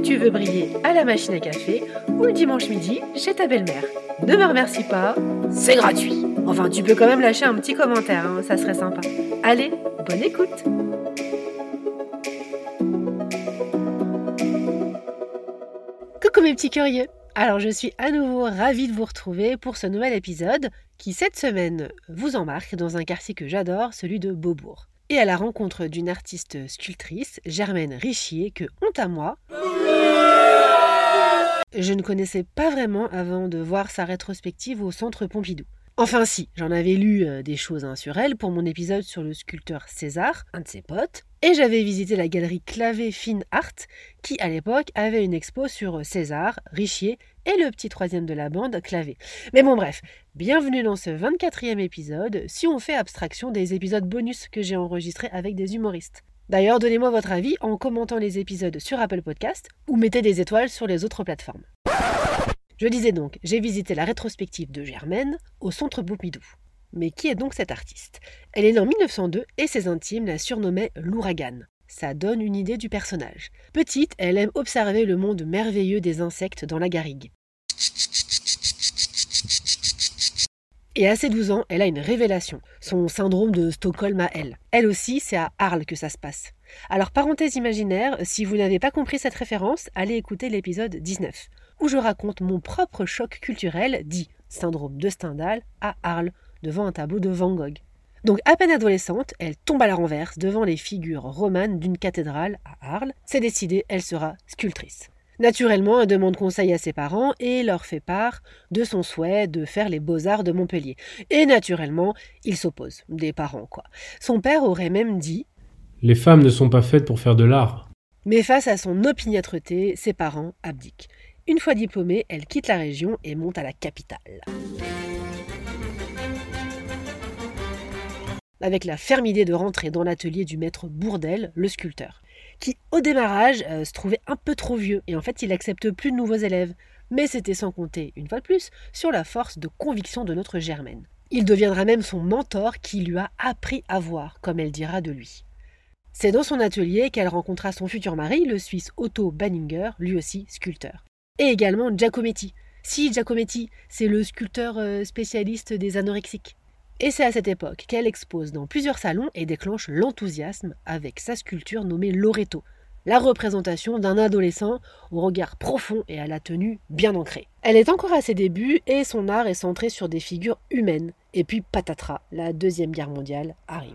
tu veux briller à la machine à café ou le dimanche midi chez ta belle-mère. Ne me remercie pas, c'est gratuit. Enfin, tu peux quand même lâcher un petit commentaire, hein, ça serait sympa. Allez, bonne écoute Coucou mes petits curieux Alors je suis à nouveau ravie de vous retrouver pour ce nouvel épisode qui cette semaine vous embarque dans un quartier que j'adore, celui de Beaubourg. Et à la rencontre d'une artiste sculptrice, Germaine Richier, que, honte à moi, je ne connaissais pas vraiment avant de voir sa rétrospective au centre Pompidou. Enfin si, j'en avais lu euh, des choses hein, sur elle pour mon épisode sur le sculpteur César, un de ses potes, et j'avais visité la galerie Clavé Fine Art, qui à l'époque avait une expo sur César, Richier et le petit troisième de la bande, Clavé. Mais bon bref, bienvenue dans ce 24e épisode, si on fait abstraction des épisodes bonus que j'ai enregistrés avec des humoristes. D'ailleurs, donnez-moi votre avis en commentant les épisodes sur Apple Podcast ou mettez des étoiles sur les autres plateformes. Je disais donc, j'ai visité la rétrospective de Germaine au centre Pompidou. Mais qui est donc cette artiste? Elle est née en 1902 et ses intimes la surnommaient l'ouragan. Ça donne une idée du personnage. Petite, elle aime observer le monde merveilleux des insectes dans la garrigue. Et à ses 12 ans, elle a une révélation, son syndrome de Stockholm à elle. Elle aussi, c'est à Arles que ça se passe. Alors, parenthèse imaginaire, si vous n'avez pas compris cette référence, allez écouter l'épisode 19 où je raconte mon propre choc culturel, dit syndrome de Stendhal, à Arles, devant un tableau de Van Gogh. Donc à peine adolescente, elle tombe à la renverse devant les figures romanes d'une cathédrale à Arles. C'est décidé, elle sera sculptrice. Naturellement, elle demande conseil à ses parents et leur fait part de son souhait de faire les beaux-arts de Montpellier. Et naturellement, il s'oppose, des parents quoi. Son père aurait même dit Les femmes ne sont pas faites pour faire de l'art. Mais face à son opiniâtreté, ses parents abdiquent. Une fois diplômée, elle quitte la région et monte à la capitale. Avec la ferme idée de rentrer dans l'atelier du maître Bourdel, le sculpteur, qui au démarrage euh, se trouvait un peu trop vieux et en fait il accepte plus de nouveaux élèves. Mais c'était sans compter, une fois de plus, sur la force de conviction de notre Germaine. Il deviendra même son mentor qui lui a appris à voir, comme elle dira de lui. C'est dans son atelier qu'elle rencontra son futur mari, le Suisse Otto Banninger, lui aussi sculpteur et également Giacometti. Si Giacometti, c'est le sculpteur euh, spécialiste des anorexiques. Et c'est à cette époque qu'elle expose dans plusieurs salons et déclenche l'enthousiasme avec sa sculpture nommée Loreto, la représentation d'un adolescent au regard profond et à la tenue bien ancrée. Elle est encore à ses débuts et son art est centré sur des figures humaines. Et puis patatras, la Deuxième Guerre mondiale arrive.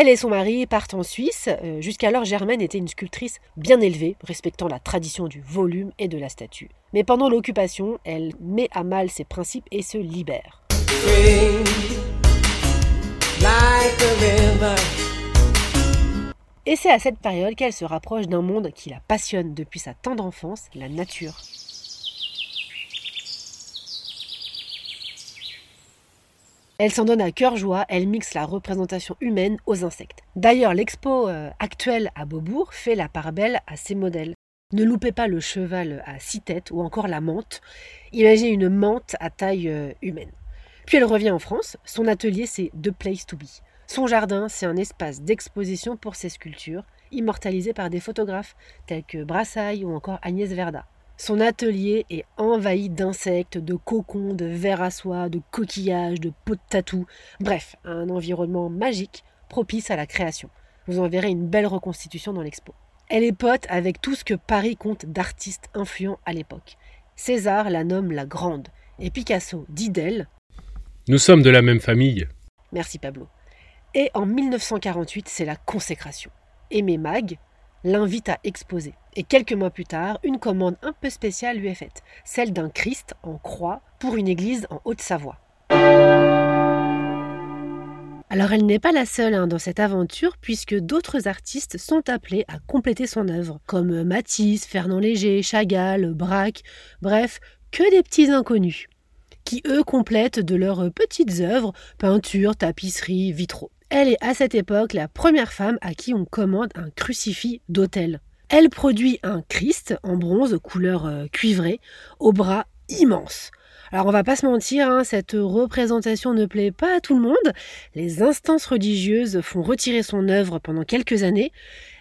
Elle et son mari partent en Suisse. Euh, jusqu'alors, Germaine était une sculptrice bien élevée, respectant la tradition du volume et de la statue. Mais pendant l'occupation, elle met à mal ses principes et se libère. Et c'est à cette période qu'elle se rapproche d'un monde qui la passionne depuis sa tendre enfance, la nature. Elle s'en donne à cœur joie, elle mixe la représentation humaine aux insectes. D'ailleurs, l'expo euh, actuelle à Beaubourg fait la part belle à ces modèles. Ne loupez pas le cheval à six têtes ou encore la menthe. Imaginez une menthe à taille euh, humaine. Puis elle revient en France. Son atelier, c'est The Place to Be. Son jardin, c'est un espace d'exposition pour ses sculptures, immortalisées par des photographes tels que Brassailles ou encore Agnès Verda. Son atelier est envahi d'insectes, de cocons, de vers à soie, de coquillages, de pots de tatou. Bref, un environnement magique propice à la création. Vous en verrez une belle reconstitution dans l'expo. Elle est pote avec tout ce que Paris compte d'artistes influents à l'époque. César la nomme la Grande et Picasso dit d'elle Nous sommes de la même famille. Merci Pablo. Et en 1948, c'est la consécration. Aimé Mag l'invite à exposer. Et quelques mois plus tard, une commande un peu spéciale lui est faite, celle d'un Christ en croix pour une église en Haute-Savoie. Alors elle n'est pas la seule hein, dans cette aventure puisque d'autres artistes sont appelés à compléter son œuvre, comme Matisse, Fernand Léger, Chagall, Braque, bref, que des petits inconnus. qui eux complètent de leurs petites œuvres, peintures, tapisseries, vitraux. Elle est à cette époque la première femme à qui on commande un crucifix d'autel. Elle produit un Christ en bronze couleur euh, cuivrée, aux bras immenses. Alors on va pas se mentir, hein, cette représentation ne plaît pas à tout le monde. Les instances religieuses font retirer son œuvre pendant quelques années.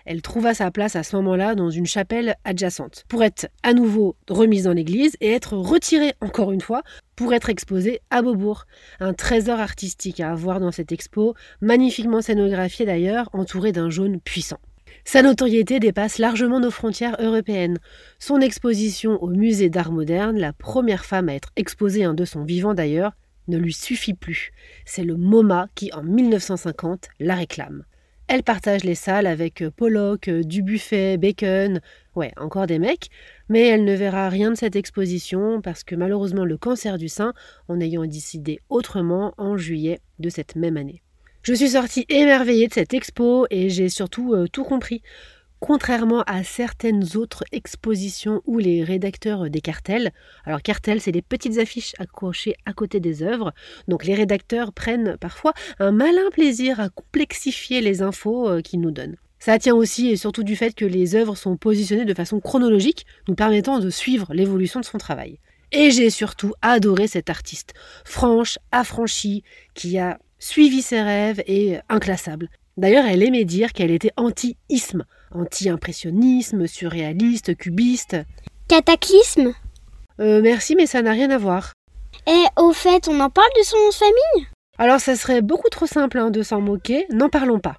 Elle trouva sa place à ce moment-là dans une chapelle adjacente, pour être à nouveau remise dans l'église et être retirée encore une fois pour être exposée à Beaubourg. Un trésor artistique à avoir dans cette expo, magnifiquement scénographié d'ailleurs, entouré d'un jaune puissant. Sa notoriété dépasse largement nos frontières européennes. Son exposition au musée d'art moderne, la première femme à être exposée un de son vivant d'ailleurs, ne lui suffit plus. C'est le MoMA qui, en 1950, la réclame. Elle partage les salles avec Pollock, Dubuffet, Bacon, ouais, encore des mecs, mais elle ne verra rien de cette exposition parce que malheureusement le cancer du sein en ayant décidé autrement en juillet de cette même année. Je suis sortie émerveillée de cette expo et j'ai surtout euh, tout compris. Contrairement à certaines autres expositions où les rédacteurs des cartels, alors cartels c'est des petites affiches accrochées à côté des œuvres, donc les rédacteurs prennent parfois un malin plaisir à complexifier les infos euh, qu'ils nous donnent. Ça tient aussi et surtout du fait que les œuvres sont positionnées de façon chronologique, nous permettant de suivre l'évolution de son travail. Et j'ai surtout adoré cette artiste, franche, affranchie, qui a suivi ses rêves et inclassable. D'ailleurs, elle aimait dire qu'elle était anti-isme, anti-impressionnisme, surréaliste, cubiste. Cataclysme? Euh, merci, mais ça n'a rien à voir. Et au fait, on en parle de son nom de famille? Alors, ça serait beaucoup trop simple hein, de s'en moquer, n'en parlons pas.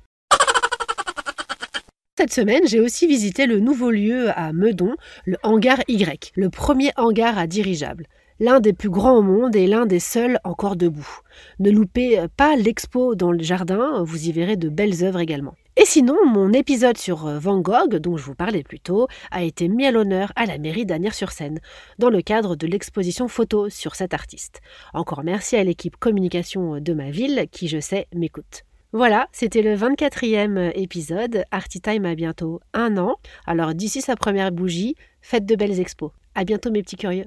Cette semaine, j'ai aussi visité le nouveau lieu à Meudon, le hangar Y, le premier hangar à dirigeable l'un des plus grands au monde et l'un des seuls encore debout. Ne loupez pas l'expo dans le jardin, vous y verrez de belles œuvres également. Et sinon, mon épisode sur Van Gogh, dont je vous parlais plus tôt, a été mis à l'honneur à la mairie d'Anières-sur-Seine, dans le cadre de l'exposition photo sur cet artiste. Encore merci à l'équipe communication de ma ville qui, je sais, m'écoute. Voilà, c'était le 24e épisode. Artitime a bientôt un an. Alors d'ici sa première bougie, faites de belles expos. À bientôt mes petits curieux.